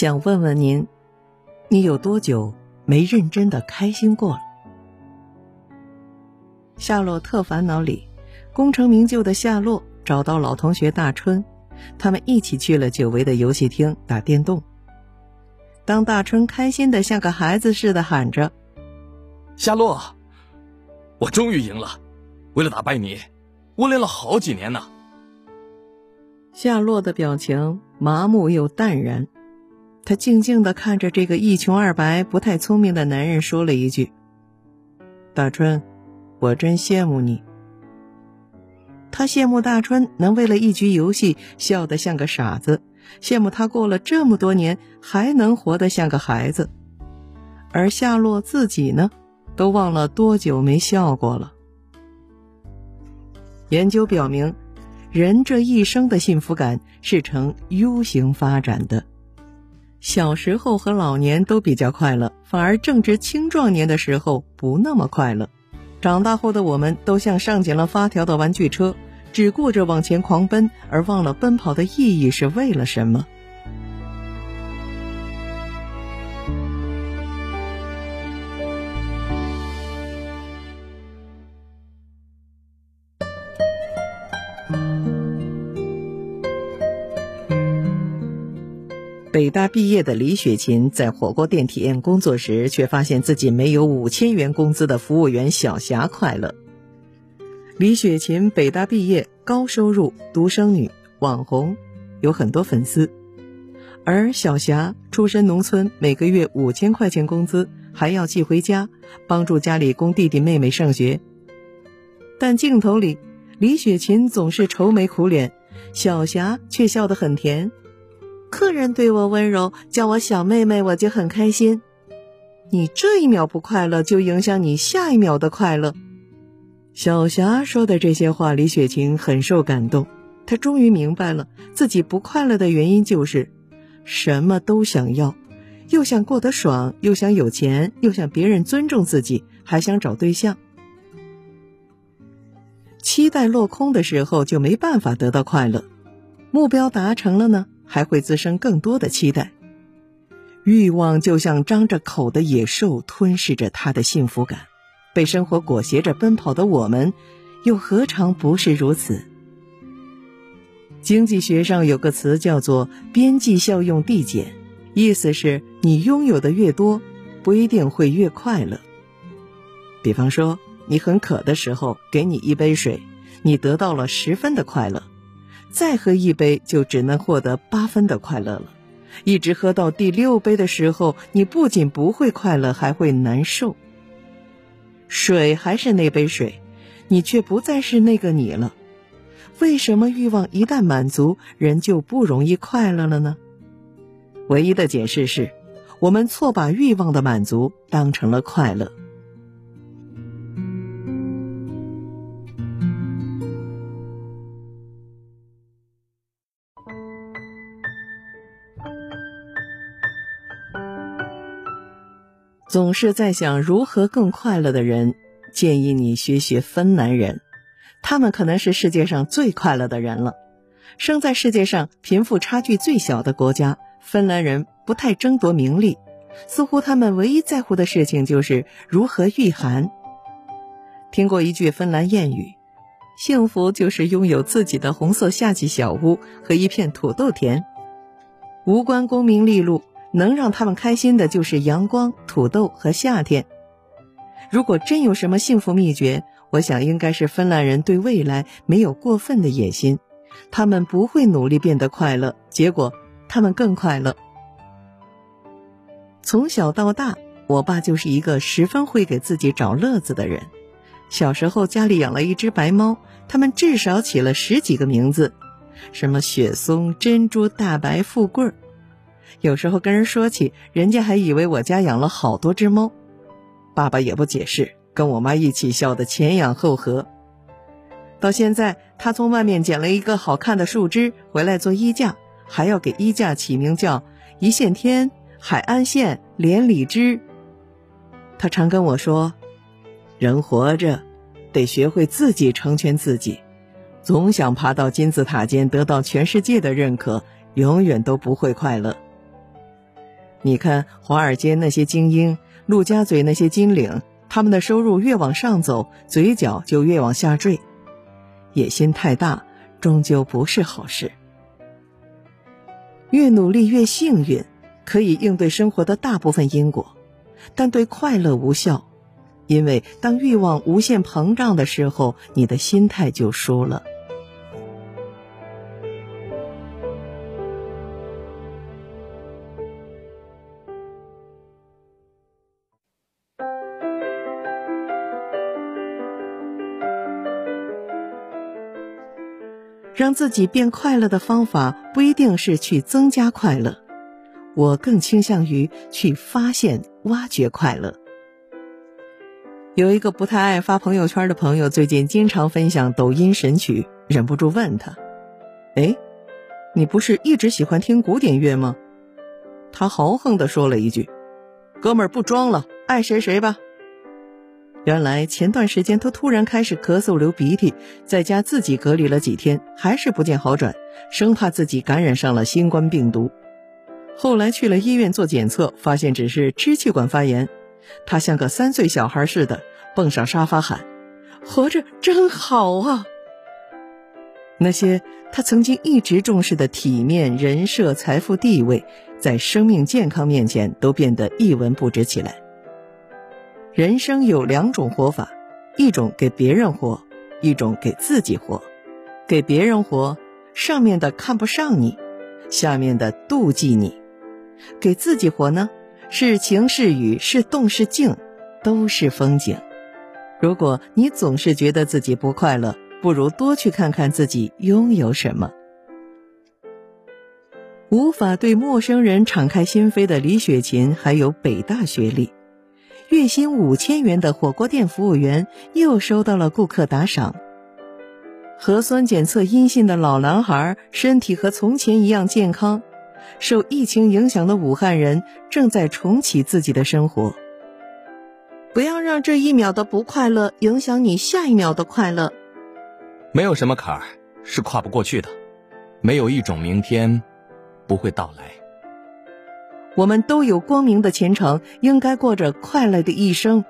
想问问您，你有多久没认真的开心过了？夏洛特烦恼里，功成名就的夏洛找到老同学大春，他们一起去了久违的游戏厅打电动。当大春开心的像个孩子似的喊着：“夏洛，我终于赢了！为了打败你，我练了好几年呢。”夏洛的表情麻木又淡然。他静静地看着这个一穷二白、不太聪明的男人，说了一句：“大春，我真羡慕你。”他羡慕大春能为了一局游戏笑得像个傻子，羡慕他过了这么多年还能活得像个孩子。而夏洛自己呢，都忘了多久没笑过了。研究表明，人这一生的幸福感是呈 U 型发展的。小时候和老年都比较快乐，反而正值青壮年的时候不那么快乐。长大后的我们都像上紧了发条的玩具车，只顾着往前狂奔，而忘了奔跑的意义是为了什么。北大毕业的李雪琴在火锅店体验工作时，却发现自己没有五千元工资的服务员小霞快乐。李雪琴北大毕业，高收入，独生女，网红，有很多粉丝；而小霞出身农村，每个月五千块钱工资，还要寄回家，帮助家里供弟弟妹妹上学。但镜头里，李雪琴总是愁眉苦脸，小霞却笑得很甜。客人对我温柔，叫我小妹妹，我就很开心。你这一秒不快乐，就影响你下一秒的快乐。小霞说的这些话，李雪琴很受感动。她终于明白了自己不快乐的原因，就是什么都想要，又想过得爽，又想有钱，又想别人尊重自己，还想找对象。期待落空的时候，就没办法得到快乐；目标达成了呢？还会滋生更多的期待，欲望就像张着口的野兽，吞噬着他的幸福感。被生活裹挟着奔跑的我们，又何尝不是如此？经济学上有个词叫做“边际效用递减”，意思是你拥有的越多，不一定会越快乐。比方说，你很渴的时候，给你一杯水，你得到了十分的快乐。再喝一杯，就只能获得八分的快乐了。一直喝到第六杯的时候，你不仅不会快乐，还会难受。水还是那杯水，你却不再是那个你了。为什么欲望一旦满足，人就不容易快乐了呢？唯一的解释是，我们错把欲望的满足当成了快乐。总是在想如何更快乐的人，建议你学学芬兰人，他们可能是世界上最快乐的人了。生在世界上贫富差距最小的国家，芬兰人不太争夺名利，似乎他们唯一在乎的事情就是如何御寒。听过一句芬兰谚语：“幸福就是拥有自己的红色夏季小屋和一片土豆田，无关功名利禄。”能让他们开心的就是阳光、土豆和夏天。如果真有什么幸福秘诀，我想应该是芬兰人对未来没有过分的野心，他们不会努力变得快乐，结果他们更快乐。从小到大，我爸就是一个十分会给自己找乐子的人。小时候家里养了一只白猫，他们至少起了十几个名字，什么雪松、珍珠、大白、富贵儿。有时候跟人说起，人家还以为我家养了好多只猫，爸爸也不解释，跟我妈一起笑得前仰后合。到现在，他从外面捡了一个好看的树枝回来做衣架，还要给衣架起名叫“一线天”“海岸线”“连理枝”。他常跟我说：“人活着，得学会自己成全自己，总想爬到金字塔尖得到全世界的认可，永远都不会快乐。”你看华尔街那些精英，陆家嘴那些金领，他们的收入越往上走，嘴角就越往下坠。野心太大，终究不是好事。越努力越幸运，可以应对生活的大部分因果，但对快乐无效。因为当欲望无限膨胀的时候，你的心态就输了。让自己变快乐的方法不一定是去增加快乐，我更倾向于去发现、挖掘快乐。有一个不太爱发朋友圈的朋友，最近经常分享抖音神曲，忍不住问他：“哎，你不是一直喜欢听古典乐吗？”他豪横地说了一句：“哥们儿不装了，爱谁谁吧。”原来前段时间他突然开始咳嗽流鼻涕，在家自己隔离了几天，还是不见好转，生怕自己感染上了新冠病毒。后来去了医院做检测，发现只是支气管发炎。他像个三岁小孩似的蹦上沙发喊：“活着真好啊！”那些他曾经一直重视的体面、人设、财富、地位，在生命健康面前都变得一文不值起来。人生有两种活法，一种给别人活，一种给自己活。给别人活，上面的看不上你，下面的妒忌你；给自己活呢，是晴是雨，是动是静，都是风景。如果你总是觉得自己不快乐，不如多去看看自己拥有什么。无法对陌生人敞开心扉的李雪琴，还有北大学历。月薪五千元的火锅店服务员又收到了顾客打赏。核酸检测阴性的老男孩身体和从前一样健康。受疫情影响的武汉人正在重启自己的生活。不要让这一秒的不快乐影响你下一秒的快乐。没有什么坎儿是跨不过去的，没有一种明天不会到来。我们都有光明的前程，应该过着快乐的一生。